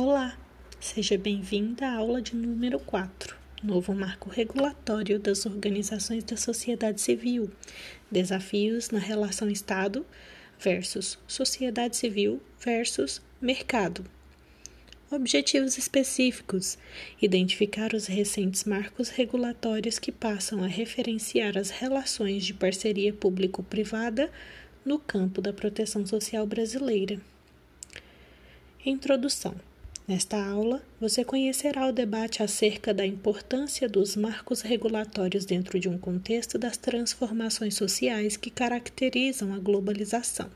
Olá, seja bem-vinda à aula de número 4, Novo Marco Regulatório das Organizações da Sociedade Civil, Desafios na Relação Estado versus Sociedade Civil versus Mercado. Objetivos específicos: identificar os recentes marcos regulatórios que passam a referenciar as relações de parceria público-privada no campo da proteção social brasileira. Introdução Nesta aula, você conhecerá o debate acerca da importância dos marcos regulatórios dentro de um contexto das transformações sociais que caracterizam a globalização.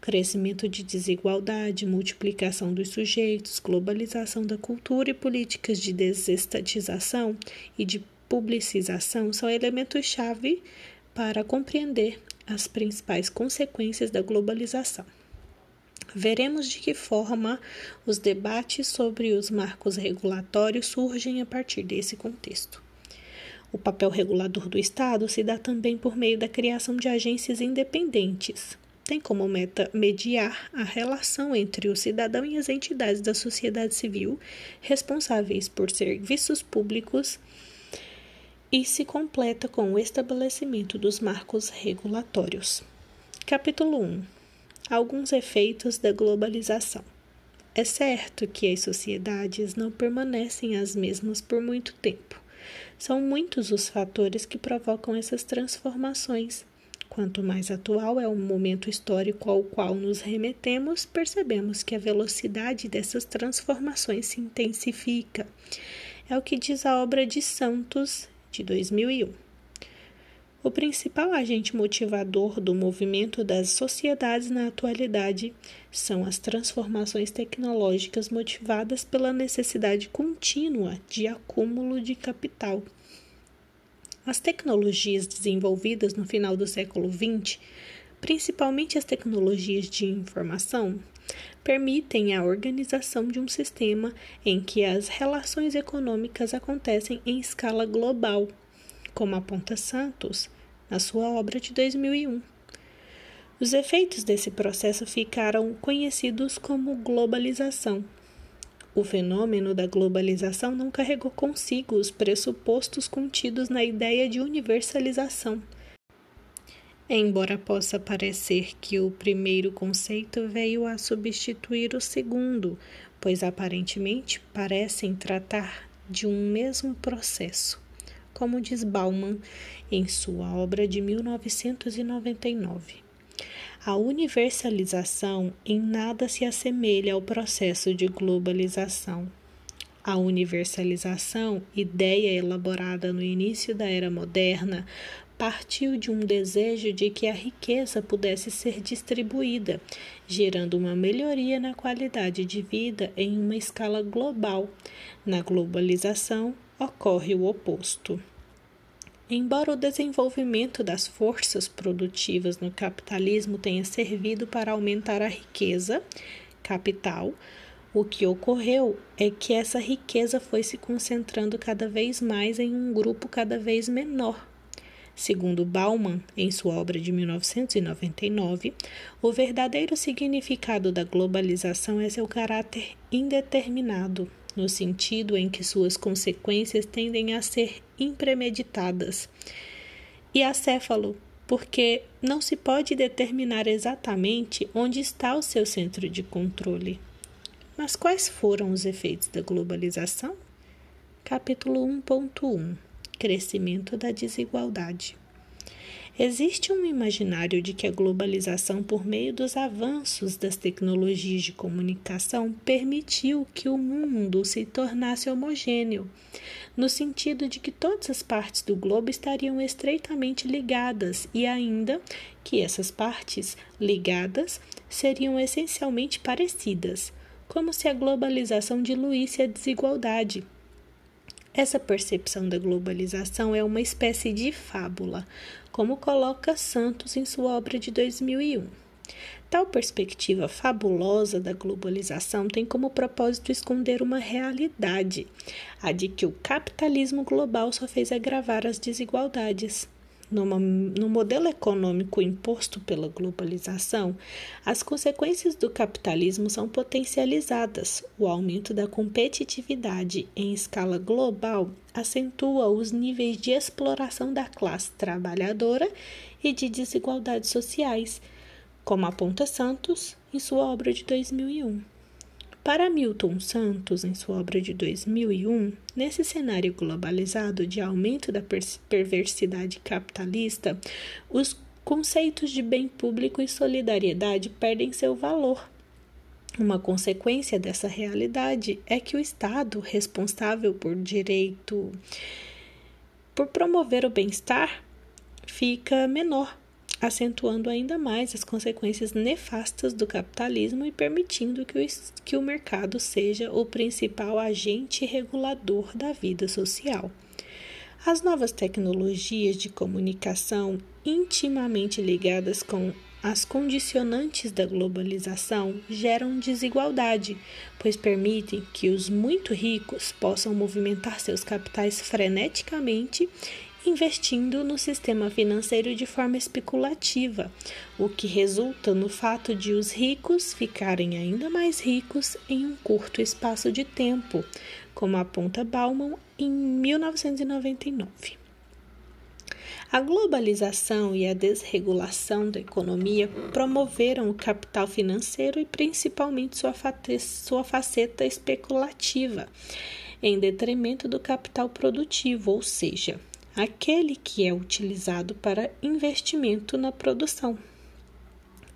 Crescimento de desigualdade, multiplicação dos sujeitos, globalização da cultura e políticas de desestatização e de publicização são elementos-chave para compreender as principais consequências da globalização. Veremos de que forma os debates sobre os marcos regulatórios surgem a partir desse contexto. O papel regulador do Estado se dá também por meio da criação de agências independentes. Tem como meta mediar a relação entre o cidadão e as entidades da sociedade civil responsáveis por serviços públicos e se completa com o estabelecimento dos marcos regulatórios. Capítulo 1 alguns efeitos da globalização. É certo que as sociedades não permanecem as mesmas por muito tempo. São muitos os fatores que provocam essas transformações. Quanto mais atual é o momento histórico ao qual nos remetemos, percebemos que a velocidade dessas transformações se intensifica. É o que diz a obra de Santos, de 2001. O principal agente motivador do movimento das sociedades na atualidade são as transformações tecnológicas motivadas pela necessidade contínua de acúmulo de capital. As tecnologias desenvolvidas no final do século XX, principalmente as tecnologias de informação, permitem a organização de um sistema em que as relações econômicas acontecem em escala global como aponta Santos na sua obra de 2001. Os efeitos desse processo ficaram conhecidos como globalização. O fenômeno da globalização não carregou consigo os pressupostos contidos na ideia de universalização. Embora possa parecer que o primeiro conceito veio a substituir o segundo, pois aparentemente parecem tratar de um mesmo processo como diz Bauman em sua obra de 1999. A universalização em nada se assemelha ao processo de globalização. A universalização, ideia elaborada no início da era moderna, partiu de um desejo de que a riqueza pudesse ser distribuída, gerando uma melhoria na qualidade de vida em uma escala global. Na globalização, ocorre o oposto. Embora o desenvolvimento das forças produtivas no capitalismo tenha servido para aumentar a riqueza, capital, o que ocorreu é que essa riqueza foi se concentrando cada vez mais em um grupo cada vez menor. Segundo Bauman, em sua obra de 1999, o verdadeiro significado da globalização é seu caráter indeterminado no sentido em que suas consequências tendem a ser impremeditadas, e acéfalo, porque não se pode determinar exatamente onde está o seu centro de controle. Mas quais foram os efeitos da globalização? Capítulo 1.1 Crescimento da desigualdade. Existe um imaginário de que a globalização, por meio dos avanços das tecnologias de comunicação, permitiu que o mundo se tornasse homogêneo, no sentido de que todas as partes do globo estariam estreitamente ligadas e ainda que essas partes ligadas seriam essencialmente parecidas, como se a globalização diluísse a desigualdade. Essa percepção da globalização é uma espécie de fábula, como coloca Santos em sua obra de 2001. Tal perspectiva fabulosa da globalização tem como propósito esconder uma realidade, a de que o capitalismo global só fez agravar as desigualdades. Numa, no modelo econômico imposto pela globalização, as consequências do capitalismo são potencializadas. O aumento da competitividade em escala global acentua os níveis de exploração da classe trabalhadora e de desigualdades sociais, como aponta Santos em sua obra de 2001. Para Milton Santos, em sua obra de 2001, nesse cenário globalizado de aumento da perversidade capitalista, os conceitos de bem público e solidariedade perdem seu valor. Uma consequência dessa realidade é que o Estado, responsável por direito, por promover o bem-estar, fica menor acentuando ainda mais as consequências nefastas do capitalismo e permitindo que o, que o mercado seja o principal agente regulador da vida social. As novas tecnologias de comunicação, intimamente ligadas com as condicionantes da globalização, geram desigualdade, pois permitem que os muito ricos possam movimentar seus capitais freneticamente investindo no sistema financeiro de forma especulativa, o que resulta no fato de os ricos ficarem ainda mais ricos em um curto espaço de tempo, como aponta Bauman em 1999. A globalização e a desregulação da economia promoveram o capital financeiro e principalmente sua, sua faceta especulativa, em detrimento do capital produtivo, ou seja, aquele que é utilizado para investimento na produção.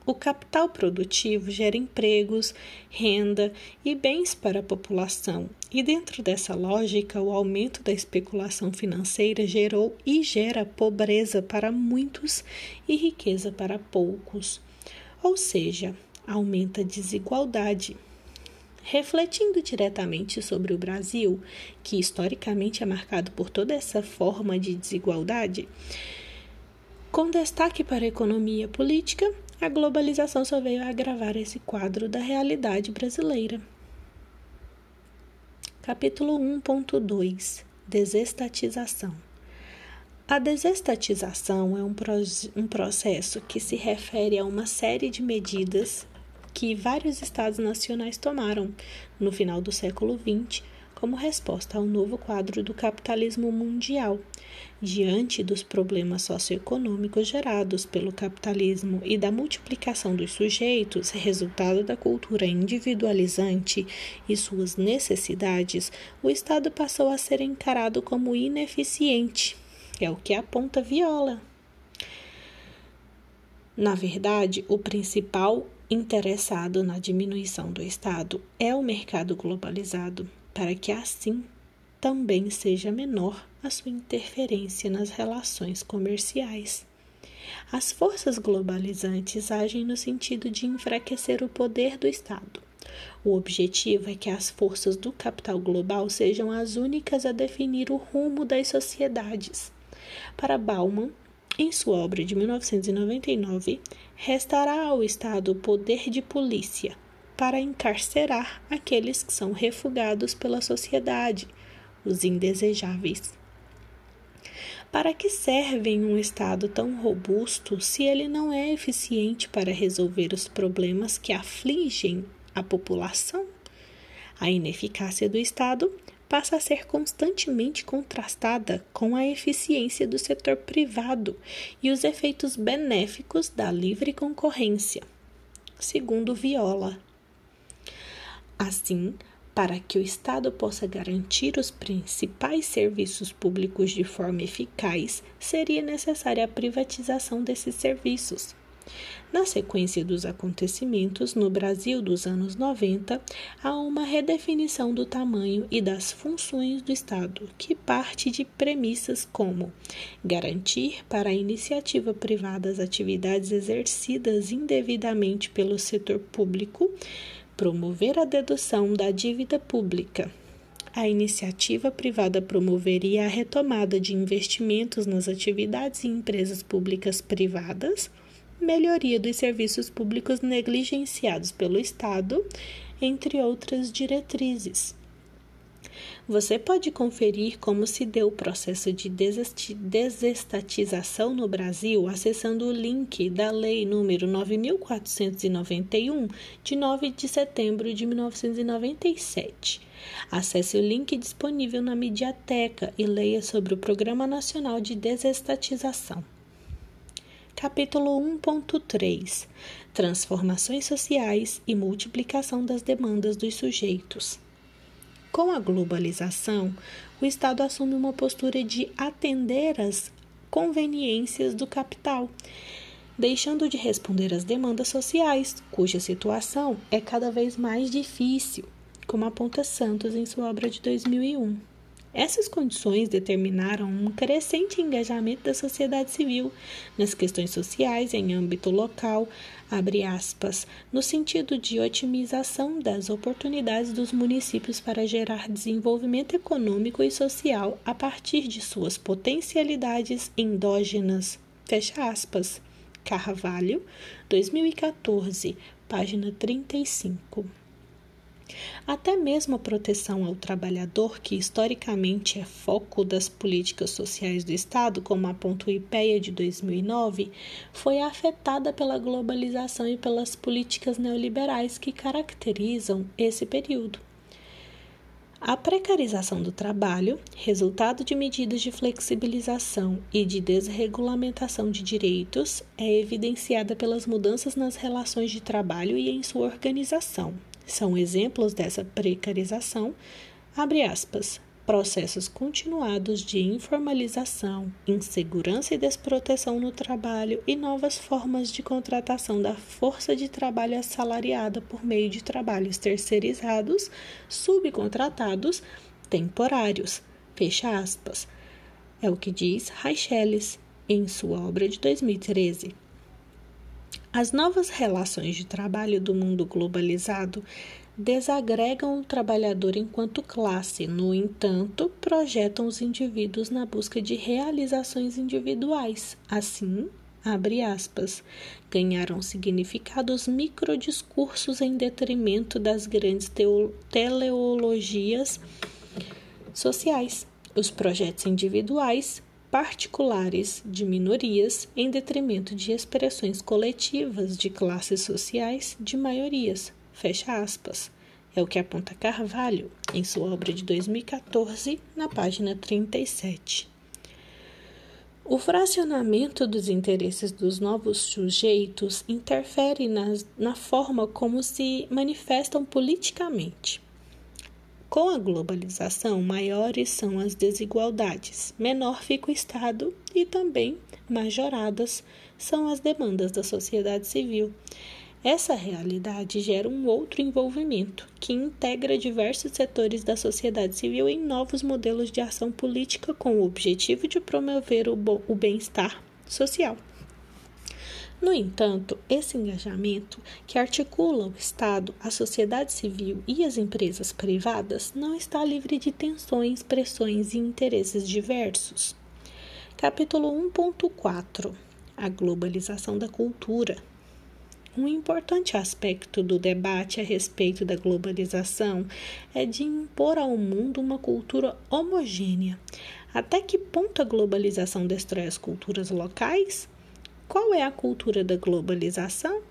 O capital produtivo gera empregos, renda e bens para a população, e dentro dessa lógica, o aumento da especulação financeira gerou e gera pobreza para muitos e riqueza para poucos, ou seja, aumenta a desigualdade refletindo diretamente sobre o Brasil, que historicamente é marcado por toda essa forma de desigualdade. Com destaque para a economia política, a globalização só veio agravar esse quadro da realidade brasileira. Capítulo 1.2 Desestatização a desestatização é um, um processo que se refere a uma série de medidas que vários estados nacionais tomaram no final do século XX como resposta ao novo quadro do capitalismo mundial. Diante dos problemas socioeconômicos gerados pelo capitalismo e da multiplicação dos sujeitos, resultado da cultura individualizante e suas necessidades, o Estado passou a ser encarado como ineficiente. É o que aponta Viola. Na verdade, o principal interessado na diminuição do Estado é o mercado globalizado, para que assim também seja menor a sua interferência nas relações comerciais. As forças globalizantes agem no sentido de enfraquecer o poder do Estado. O objetivo é que as forças do capital global sejam as únicas a definir o rumo das sociedades. Para Bauman, em sua obra de 1999, restará ao Estado o poder de polícia para encarcerar aqueles que são refugados pela sociedade, os indesejáveis. Para que serve um Estado tão robusto se ele não é eficiente para resolver os problemas que afligem a população? A ineficácia do Estado passa a ser constantemente contrastada com a eficiência do setor privado e os efeitos benéficos da livre concorrência, segundo Viola. Assim, para que o Estado possa garantir os principais serviços públicos de forma eficaz, seria necessária a privatização desses serviços. Na sequência dos acontecimentos no Brasil dos anos 90, há uma redefinição do tamanho e das funções do Estado, que parte de premissas como garantir para a iniciativa privada as atividades exercidas indevidamente pelo setor público, promover a dedução da dívida pública. A iniciativa privada promoveria a retomada de investimentos nas atividades e empresas públicas privadas melhoria dos serviços públicos negligenciados pelo Estado, entre outras diretrizes. Você pode conferir como se deu o processo de desestatização no Brasil acessando o link da Lei número 9491 de 9 de setembro de 1997. Acesse o link disponível na Mediateca e leia sobre o Programa Nacional de Desestatização. Capítulo 1.3 Transformações sociais e multiplicação das demandas dos sujeitos. Com a globalização, o Estado assume uma postura de atender às conveniências do capital, deixando de responder às demandas sociais, cuja situação é cada vez mais difícil, como aponta Santos em sua obra de 2001. Essas condições determinaram um crescente engajamento da sociedade civil nas questões sociais em âmbito local, aspas, no sentido de otimização das oportunidades dos municípios para gerar desenvolvimento econômico e social a partir de suas potencialidades endógenas. Fecha aspas. Carvalho, 2014, página 35. Até mesmo a proteção ao trabalhador, que historicamente é foco das políticas sociais do Estado, como aponta o IPEA de 2009, foi afetada pela globalização e pelas políticas neoliberais que caracterizam esse período. A precarização do trabalho, resultado de medidas de flexibilização e de desregulamentação de direitos, é evidenciada pelas mudanças nas relações de trabalho e em sua organização, são exemplos dessa precarização, abre aspas, processos continuados de informalização, insegurança e desproteção no trabalho e novas formas de contratação da força de trabalho assalariada por meio de trabalhos terceirizados, subcontratados, temporários. Fecha aspas. É o que diz Raicheles em sua obra de 2013. As novas relações de trabalho do mundo globalizado desagregam o trabalhador enquanto classe, no entanto, projetam os indivíduos na busca de realizações individuais. Assim, abre aspas, ganharam significados microdiscursos em detrimento das grandes teleologias sociais. Os projetos individuais particulares de minorias em detrimento de expressões coletivas de classes sociais de maiorias. Fecha aspas. É o que aponta Carvalho em sua obra de 2014, na página 37. O fracionamento dos interesses dos novos sujeitos interfere na, na forma como se manifestam politicamente. Com a globalização, maiores são as desigualdades, menor fica o Estado e também majoradas são as demandas da sociedade civil. Essa realidade gera um outro envolvimento, que integra diversos setores da sociedade civil em novos modelos de ação política com o objetivo de promover o bem-estar social. No entanto, esse engajamento, que articula o Estado, a sociedade civil e as empresas privadas, não está livre de tensões, pressões e interesses diversos. Capítulo 1.4 A globalização da cultura. Um importante aspecto do debate a respeito da globalização é de impor ao mundo uma cultura homogênea. Até que ponto a globalização destrói as culturas locais? Qual é a cultura da globalização?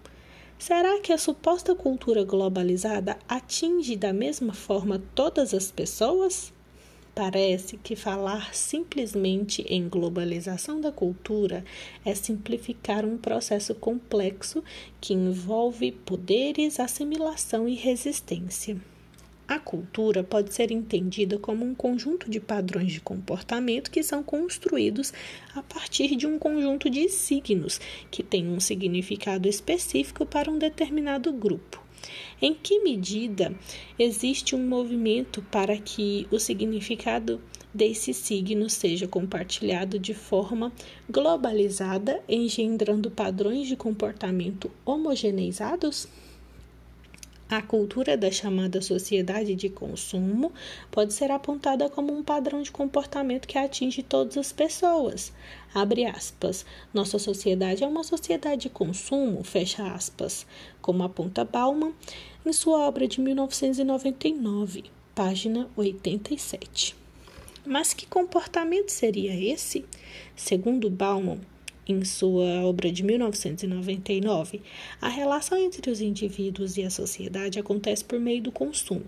Será que a suposta cultura globalizada atinge da mesma forma todas as pessoas? Parece que falar simplesmente em globalização da cultura é simplificar um processo complexo que envolve poderes, assimilação e resistência. A cultura pode ser entendida como um conjunto de padrões de comportamento que são construídos a partir de um conjunto de signos que tem um significado específico para um determinado grupo. Em que medida existe um movimento para que o significado desse signo seja compartilhado de forma globalizada, engendrando padrões de comportamento homogeneizados? A cultura da chamada sociedade de consumo pode ser apontada como um padrão de comportamento que atinge todas as pessoas. Abre aspas. Nossa sociedade é uma sociedade de consumo, fecha aspas, como aponta Bauman em sua obra de 1999. página 87. Mas que comportamento seria esse? Segundo Bauman, em sua obra de 1999, a relação entre os indivíduos e a sociedade acontece por meio do consumo.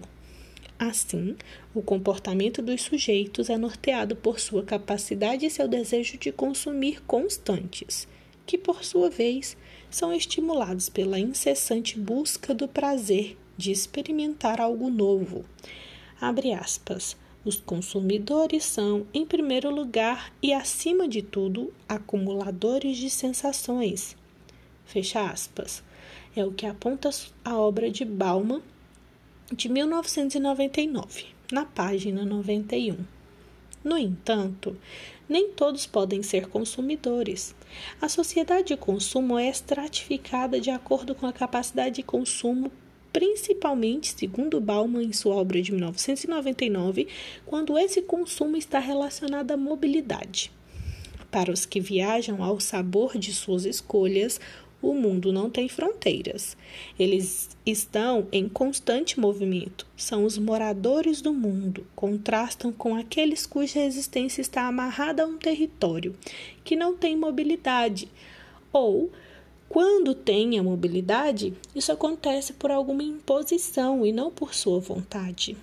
Assim, o comportamento dos sujeitos é norteado por sua capacidade e seu desejo de consumir constantes, que, por sua vez, são estimulados pela incessante busca do prazer de experimentar algo novo. Abre aspas. Os consumidores são, em primeiro lugar e acima de tudo, acumuladores de sensações. Fecha aspas. É o que aponta a obra de Bauman de 1999, na página 91. No entanto, nem todos podem ser consumidores. A sociedade de consumo é estratificada de acordo com a capacidade de consumo principalmente, segundo Bauman em sua obra de 1999, quando esse consumo está relacionado à mobilidade. Para os que viajam ao sabor de suas escolhas, o mundo não tem fronteiras. Eles estão em constante movimento. São os moradores do mundo. Contrastam com aqueles cuja existência está amarrada a um território que não tem mobilidade ou quando tem a mobilidade, isso acontece por alguma imposição e não por sua vontade.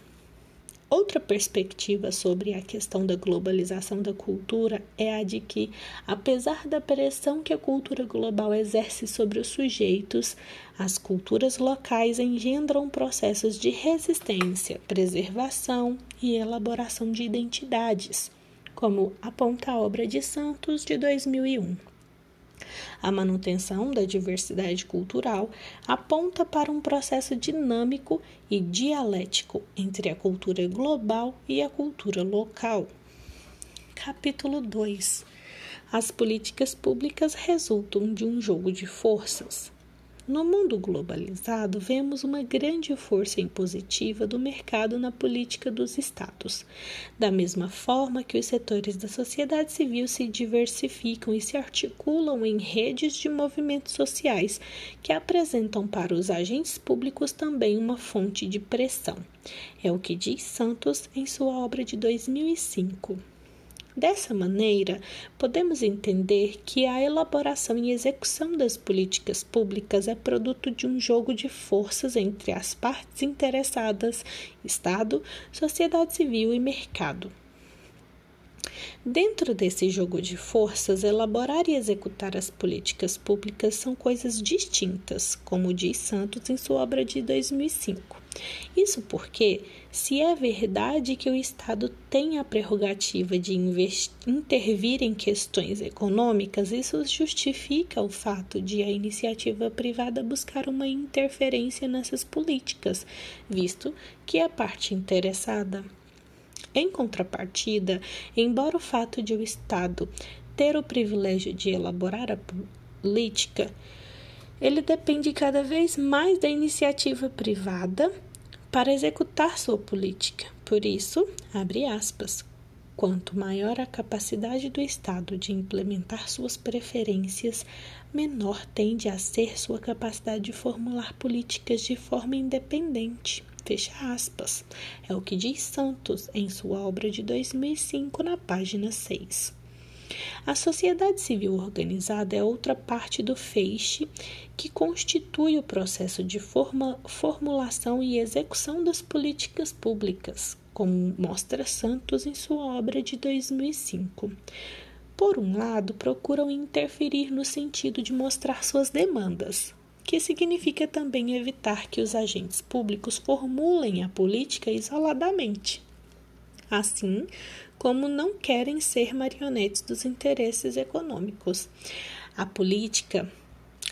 Outra perspectiva sobre a questão da globalização da cultura é a de que, apesar da pressão que a cultura global exerce sobre os sujeitos, as culturas locais engendram processos de resistência, preservação e elaboração de identidades, como aponta a obra de Santos de 2001. A manutenção da diversidade cultural aponta para um processo dinâmico e dialético entre a cultura global e a cultura local. Capítulo 2 As políticas públicas resultam de um jogo de forças. No mundo globalizado, vemos uma grande força impositiva do mercado na política dos Estados. Da mesma forma que os setores da sociedade civil se diversificam e se articulam em redes de movimentos sociais, que apresentam para os agentes públicos também uma fonte de pressão. É o que diz Santos em sua obra de 2005. Dessa maneira, podemos entender que a elaboração e execução das políticas públicas é produto de um jogo de forças entre as partes interessadas, Estado, sociedade civil e mercado. Dentro desse jogo de forças, elaborar e executar as políticas públicas são coisas distintas, como diz Santos em sua obra de 2005. Isso porque, se é verdade que o Estado tem a prerrogativa de intervir em questões econômicas, isso justifica o fato de a iniciativa privada buscar uma interferência nessas políticas, visto que a parte interessada. Em contrapartida, embora o fato de o Estado ter o privilégio de elaborar a política, ele depende cada vez mais da iniciativa privada para executar sua política. Por isso, abre aspas, quanto maior a capacidade do Estado de implementar suas preferências, menor tende a ser sua capacidade de formular políticas de forma independente. Fecha aspas. É o que diz Santos em sua obra de 2005, na página 6. A sociedade civil organizada é outra parte do feixe que constitui o processo de forma, formulação e execução das políticas públicas, como mostra Santos em sua obra de 2005. Por um lado, procuram interferir no sentido de mostrar suas demandas, que significa também evitar que os agentes públicos formulem a política isoladamente. Assim, como não querem ser marionetes dos interesses econômicos. A política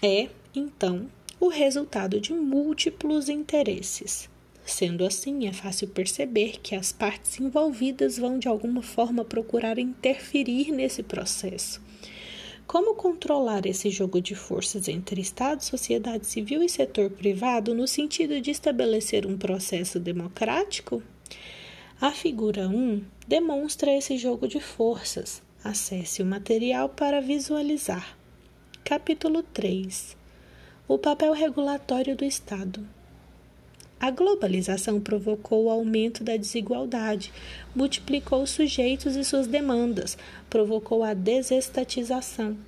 é, então, o resultado de múltiplos interesses. Sendo assim, é fácil perceber que as partes envolvidas vão de alguma forma procurar interferir nesse processo. Como controlar esse jogo de forças entre Estado, sociedade civil e setor privado no sentido de estabelecer um processo democrático? A figura 1 demonstra esse jogo de forças. Acesse o material para visualizar. Capítulo 3 O papel regulatório do Estado. A globalização provocou o aumento da desigualdade, multiplicou os sujeitos e suas demandas, provocou a desestatização.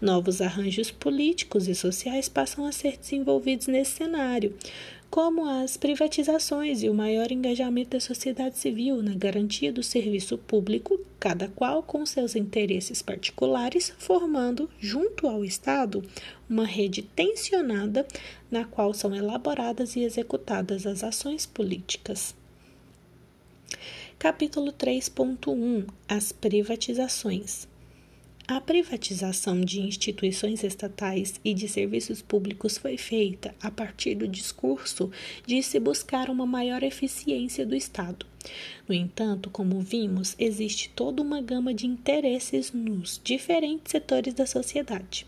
Novos arranjos políticos e sociais passam a ser desenvolvidos nesse cenário como as privatizações e o maior engajamento da sociedade civil na garantia do serviço público, cada qual com seus interesses particulares, formando, junto ao Estado, uma rede tensionada na qual são elaboradas e executadas as ações políticas. Capítulo 3.1 As privatizações. A privatização de instituições estatais e de serviços públicos foi feita a partir do discurso de se buscar uma maior eficiência do Estado. No entanto, como vimos, existe toda uma gama de interesses nos diferentes setores da sociedade.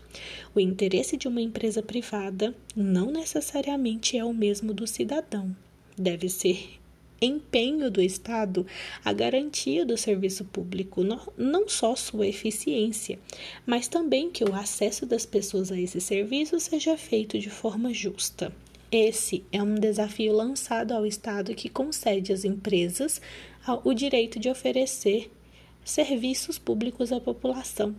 O interesse de uma empresa privada não necessariamente é o mesmo do cidadão. Deve ser empenho do Estado a garantia do serviço público, não só sua eficiência, mas também que o acesso das pessoas a esse serviço seja feito de forma justa. Esse é um desafio lançado ao Estado que concede às empresas o direito de oferecer serviços públicos à população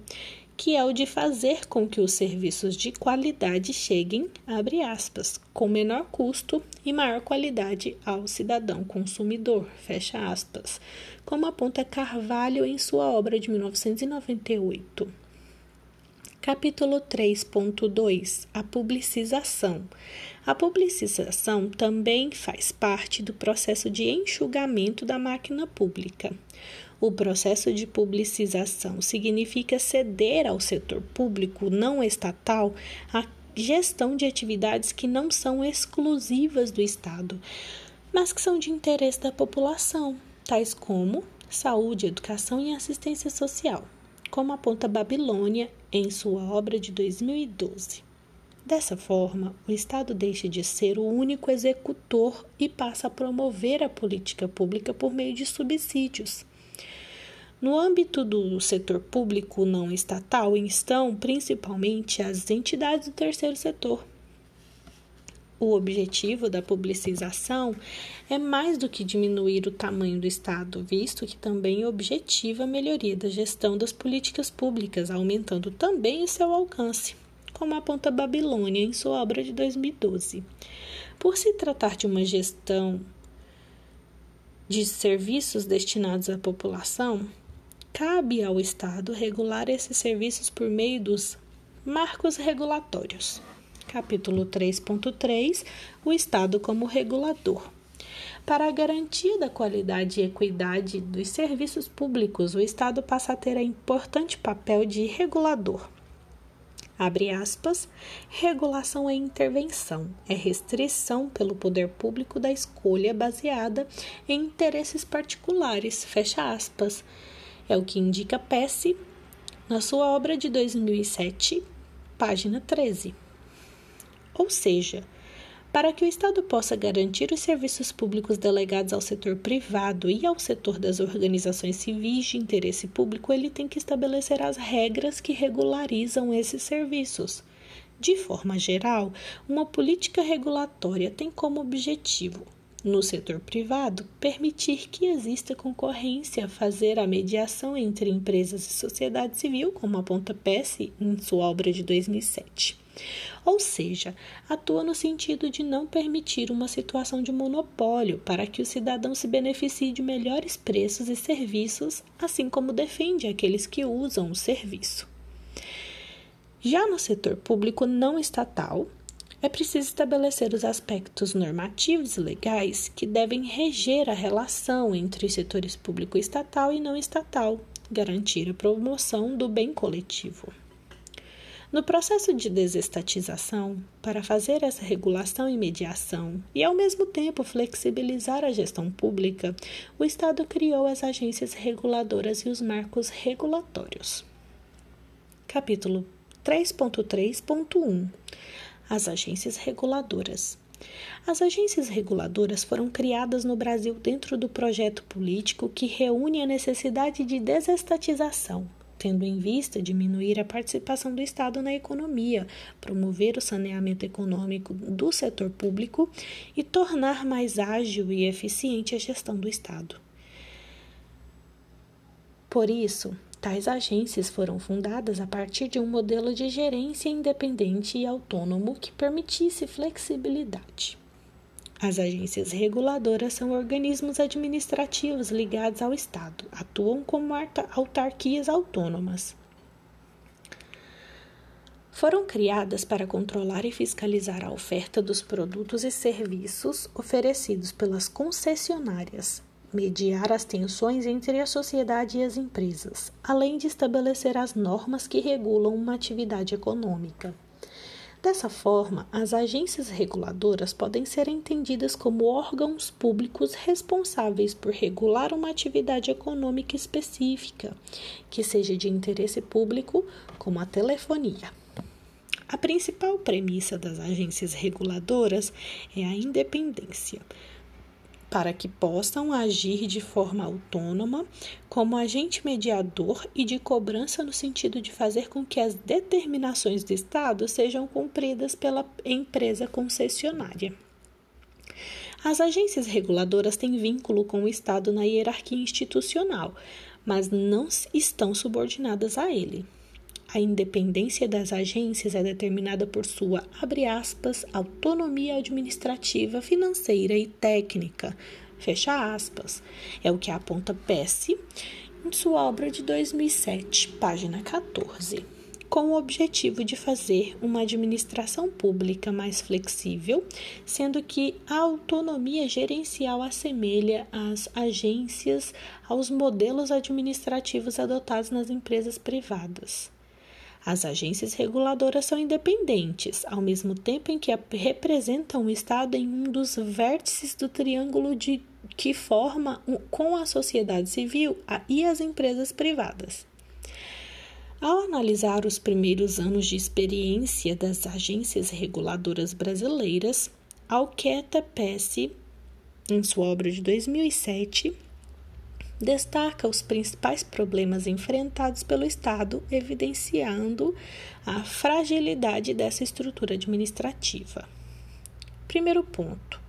que é o de fazer com que os serviços de qualidade cheguem, abre aspas, com menor custo e maior qualidade ao cidadão consumidor, fecha aspas, como aponta Carvalho em sua obra de 1998. Capítulo 3.2 A publicização. A publicização também faz parte do processo de enxugamento da máquina pública. O processo de publicização significa ceder ao setor público não estatal a gestão de atividades que não são exclusivas do Estado, mas que são de interesse da população, tais como saúde, educação e assistência social, como aponta Babilônia em sua obra de 2012. Dessa forma, o Estado deixa de ser o único executor e passa a promover a política pública por meio de subsídios. No âmbito do setor público não estatal estão principalmente as entidades do terceiro setor. O objetivo da publicização é mais do que diminuir o tamanho do Estado, visto que também objetiva a melhoria da gestão das políticas públicas, aumentando também o seu alcance, como aponta Babilônia em sua obra de 2012. Por se tratar de uma gestão de serviços destinados à população, cabe ao Estado regular esses serviços por meio dos marcos regulatórios. Capítulo 3.3 O Estado como regulador. Para a garantia da qualidade e equidade dos serviços públicos, o Estado passa a ter um importante papel de regulador. Abre aspas, regulação é intervenção, é restrição pelo poder público da escolha baseada em interesses particulares, fecha aspas, é o que indica Pesce na sua obra de 2007, página 13. Ou seja, para que o Estado possa garantir os serviços públicos delegados ao setor privado e ao setor das organizações civis de interesse público, ele tem que estabelecer as regras que regularizam esses serviços. De forma geral, uma política regulatória tem como objetivo no setor privado, permitir que exista concorrência, fazer a mediação entre empresas e sociedade civil, como aponta Pesce em sua obra de 2007. Ou seja, atua no sentido de não permitir uma situação de monopólio para que o cidadão se beneficie de melhores preços e serviços, assim como defende aqueles que usam o serviço. Já no setor público não estatal, é preciso estabelecer os aspectos normativos e legais que devem reger a relação entre os setores público estatal e não estatal, garantir a promoção do bem coletivo. No processo de desestatização, para fazer essa regulação e mediação e, ao mesmo tempo, flexibilizar a gestão pública, o Estado criou as agências reguladoras e os marcos regulatórios. Capítulo 3.3.1 as agências reguladoras. As agências reguladoras foram criadas no Brasil dentro do projeto político que reúne a necessidade de desestatização, tendo em vista diminuir a participação do Estado na economia, promover o saneamento econômico do setor público e tornar mais ágil e eficiente a gestão do Estado. Por isso, tais agências foram fundadas a partir de um modelo de gerência independente e autônomo que permitisse flexibilidade. As agências reguladoras são organismos administrativos ligados ao Estado, atuam como autarquias autônomas. Foram criadas para controlar e fiscalizar a oferta dos produtos e serviços oferecidos pelas concessionárias, mediar as tensões entre a sociedade e as empresas, além de estabelecer as normas que regulam uma atividade econômica. Dessa forma, as agências reguladoras podem ser entendidas como órgãos públicos responsáveis por regular uma atividade econômica específica, que seja de interesse público, como a telefonia. A principal premissa das agências reguladoras é a independência para que possam agir de forma autônoma como agente mediador e de cobrança no sentido de fazer com que as determinações do Estado sejam cumpridas pela empresa concessionária. As agências reguladoras têm vínculo com o Estado na hierarquia institucional, mas não estão subordinadas a ele. A independência das agências é determinada por sua, abre aspas, autonomia administrativa, financeira e técnica, fecha aspas. É o que aponta Pesce em sua obra de 2007, página 14 com o objetivo de fazer uma administração pública mais flexível, sendo que a autonomia gerencial assemelha as agências aos modelos administrativos adotados nas empresas privadas. As agências reguladoras são independentes, ao mesmo tempo em que representam o Estado em um dos vértices do triângulo de, que forma com a sociedade civil e as empresas privadas. Ao analisar os primeiros anos de experiência das agências reguladoras brasileiras, Alqueta Pesce, em sua obra de 2007, destaca os principais problemas enfrentados pelo Estado, evidenciando a fragilidade dessa estrutura administrativa. Primeiro ponto.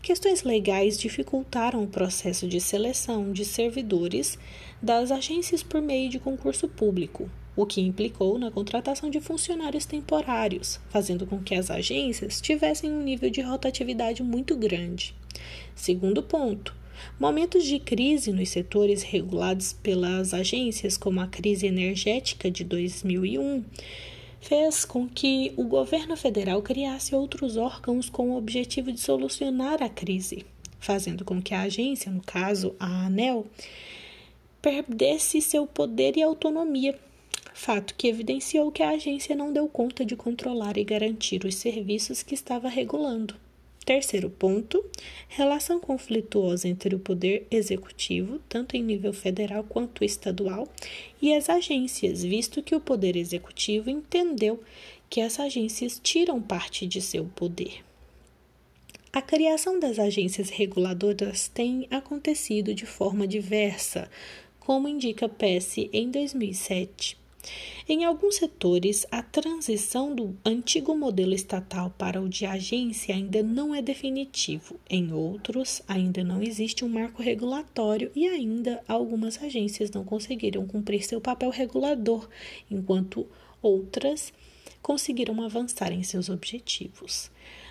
Questões legais dificultaram o processo de seleção de servidores das agências por meio de concurso público, o que implicou na contratação de funcionários temporários, fazendo com que as agências tivessem um nível de rotatividade muito grande. Segundo ponto, Momentos de crise nos setores regulados pelas agências, como a crise energética de 2001, fez com que o governo federal criasse outros órgãos com o objetivo de solucionar a crise, fazendo com que a agência, no caso a ANEL, perdesse seu poder e autonomia, fato que evidenciou que a agência não deu conta de controlar e garantir os serviços que estava regulando. Terceiro ponto: relação conflituosa entre o poder executivo, tanto em nível federal quanto estadual, e as agências, visto que o poder executivo entendeu que as agências tiram parte de seu poder. A criação das agências reguladoras tem acontecido de forma diversa, como indica PES em 2007. Em alguns setores, a transição do antigo modelo estatal para o de agência ainda não é definitivo. Em outros, ainda não existe um marco regulatório e ainda algumas agências não conseguiram cumprir seu papel regulador, enquanto outras conseguiram avançar em seus objetivos.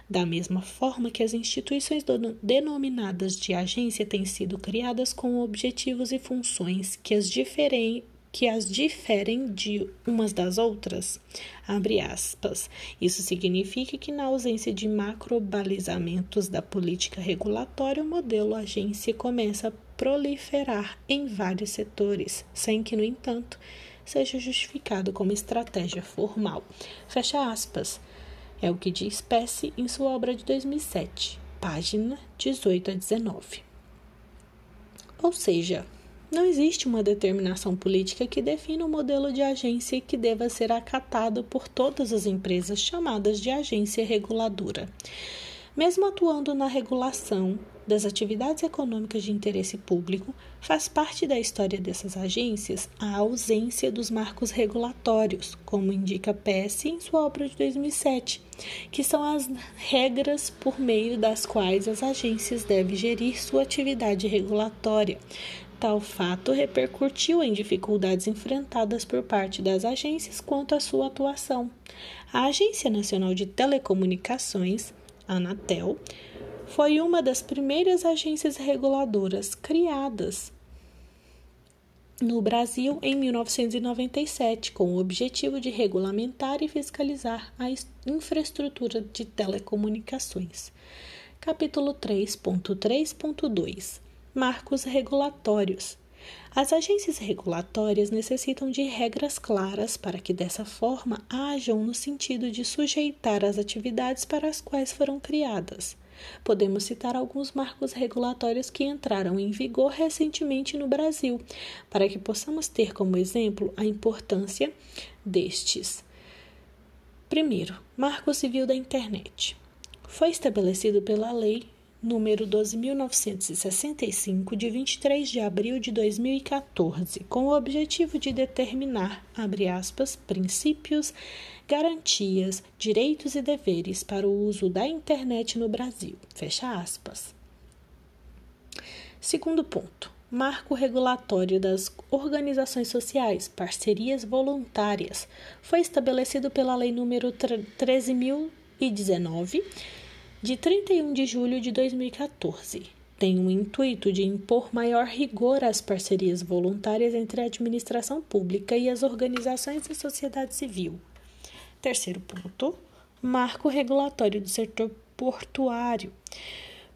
Da mesma forma que as instituições denominadas de agência têm sido criadas com objetivos e funções que as diferem que as diferem de umas das outras? Isso significa que, na ausência de macrobalizamentos da política regulatória, o modelo agência começa a proliferar em vários setores, sem que, no entanto, seja justificado como estratégia formal. Fecha aspas. É o que diz Pesce em sua obra de 2007, página 18 a 19. Ou seja, não existe uma determinação política que defina o um modelo de agência que deva ser acatado por todas as empresas chamadas de agência reguladora. Mesmo atuando na regulação das atividades econômicas de interesse público, faz parte da história dessas agências a ausência dos marcos regulatórios, como indica Pesce em sua obra de 2007, que são as regras por meio das quais as agências devem gerir sua atividade regulatória. Tal fato repercutiu em dificuldades enfrentadas por parte das agências quanto à sua atuação. A Agência Nacional de Telecomunicações, Anatel, foi uma das primeiras agências reguladoras criadas no Brasil em 1997, com o objetivo de regulamentar e fiscalizar a infraestrutura de telecomunicações. Capítulo 3.3.2 Marcos regulatórios. As agências regulatórias necessitam de regras claras para que, dessa forma, hajam no sentido de sujeitar as atividades para as quais foram criadas. Podemos citar alguns marcos regulatórios que entraram em vigor recentemente no Brasil, para que possamos ter como exemplo a importância destes. Primeiro, Marco Civil da Internet. Foi estabelecido pela Lei número 12.965, de 23 de abril de 2014, com o objetivo de determinar, abre aspas, princípios, garantias, direitos e deveres para o uso da internet no Brasil, fecha aspas. Segundo ponto, marco regulatório das organizações sociais, parcerias voluntárias, foi estabelecido pela Lei número 13.019, de 31 de julho de 2014. Tem o intuito de impor maior rigor às parcerias voluntárias entre a administração pública e as organizações da sociedade civil. Terceiro ponto: marco regulatório do setor portuário.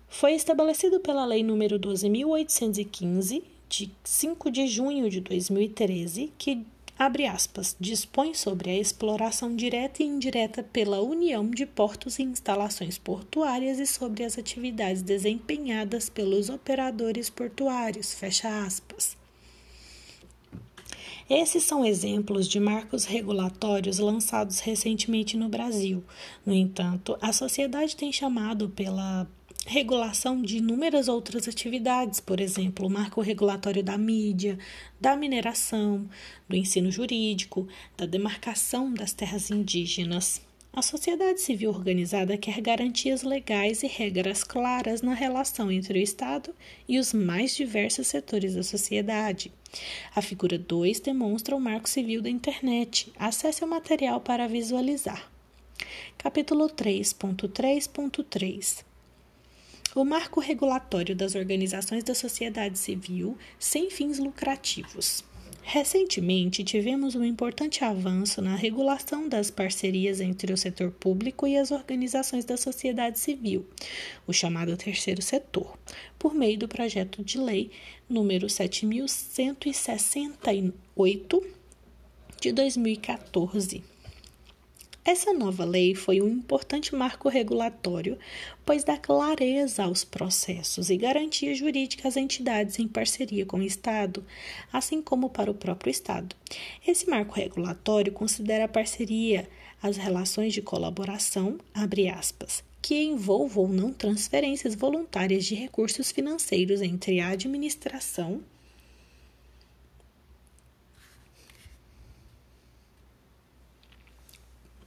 Foi estabelecido pela Lei nº 12.815, de 5 de junho de 2013, que abre aspas, dispõe sobre a exploração direta e indireta pela União de Portos e Instalações Portuárias e sobre as atividades desempenhadas pelos operadores portuários, fecha aspas. Esses são exemplos de marcos regulatórios lançados recentemente no Brasil. No entanto, a sociedade tem chamado pela regulação de inúmeras outras atividades, por exemplo, o marco regulatório da mídia, da mineração, do ensino jurídico, da demarcação das terras indígenas. A sociedade civil organizada quer garantias legais e regras claras na relação entre o Estado e os mais diversos setores da sociedade. A figura 2 demonstra o marco civil da internet. Acesse o material para visualizar. Capítulo 3.3.3 o marco regulatório das organizações da sociedade civil sem fins lucrativos. Recentemente, tivemos um importante avanço na regulação das parcerias entre o setor público e as organizações da sociedade civil, o chamado terceiro setor, por meio do projeto de lei número 7168 de 2014 essa nova lei foi um importante marco regulatório, pois dá clareza aos processos e garantia jurídica às entidades em parceria com o Estado, assim como para o próprio Estado. Esse marco regulatório considera a parceria as relações de colaboração, abre aspas, que envolvam ou não transferências voluntárias de recursos financeiros entre a administração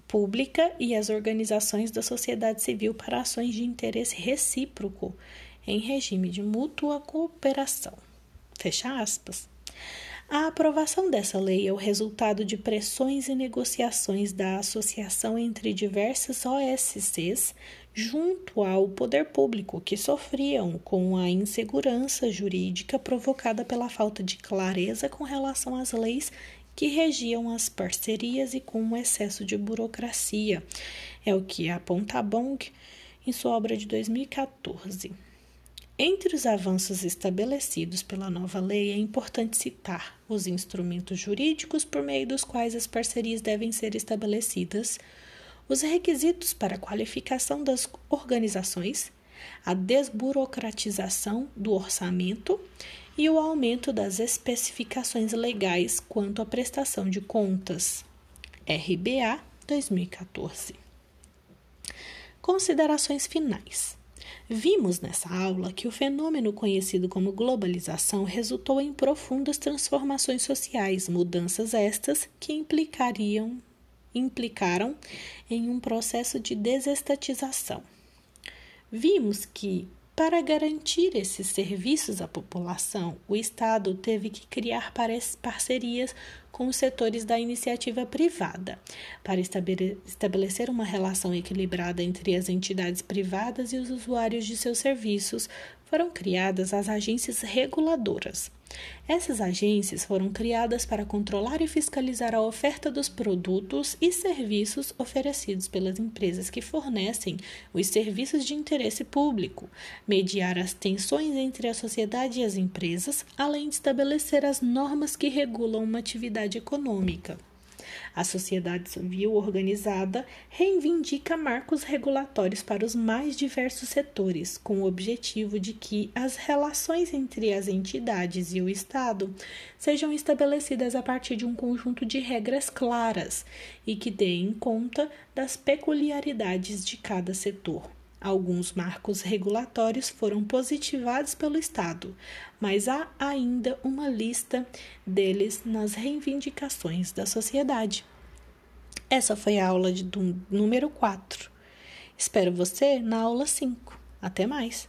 pública e as organizações da sociedade civil para ações de interesse recíproco em regime de mútua cooperação. Fecha aspas. A aprovação dessa lei é o resultado de pressões e negociações da associação entre diversas OSCs junto ao poder público que sofriam com a insegurança jurídica provocada pela falta de clareza com relação às leis que regiam as parcerias e com um excesso de burocracia. É o que aponta Bong em sua obra de 2014. Entre os avanços estabelecidos pela nova lei, é importante citar os instrumentos jurídicos por meio dos quais as parcerias devem ser estabelecidas, os requisitos para a qualificação das organizações, a desburocratização do orçamento e o aumento das especificações legais quanto à prestação de contas. RBA 2014. Considerações finais. Vimos nessa aula que o fenômeno conhecido como globalização resultou em profundas transformações sociais, mudanças estas que implicariam implicaram em um processo de desestatização. Vimos que para garantir esses serviços à população, o Estado teve que criar parcerias com os setores da iniciativa privada, para estabelecer uma relação equilibrada entre as entidades privadas e os usuários de seus serviços, foram criadas as agências reguladoras. Essas agências foram criadas para controlar e fiscalizar a oferta dos produtos e serviços oferecidos pelas empresas que fornecem os serviços de interesse público, mediar as tensões entre a sociedade e as empresas, além de estabelecer as normas que regulam uma atividade econômica. A sociedade civil organizada reivindica marcos regulatórios para os mais diversos setores, com o objetivo de que as relações entre as entidades e o Estado sejam estabelecidas a partir de um conjunto de regras claras e que deem conta das peculiaridades de cada setor. Alguns marcos regulatórios foram positivados pelo Estado, mas há ainda uma lista deles nas reivindicações da sociedade. Essa foi a aula de, número 4. Espero você na aula 5. Até mais!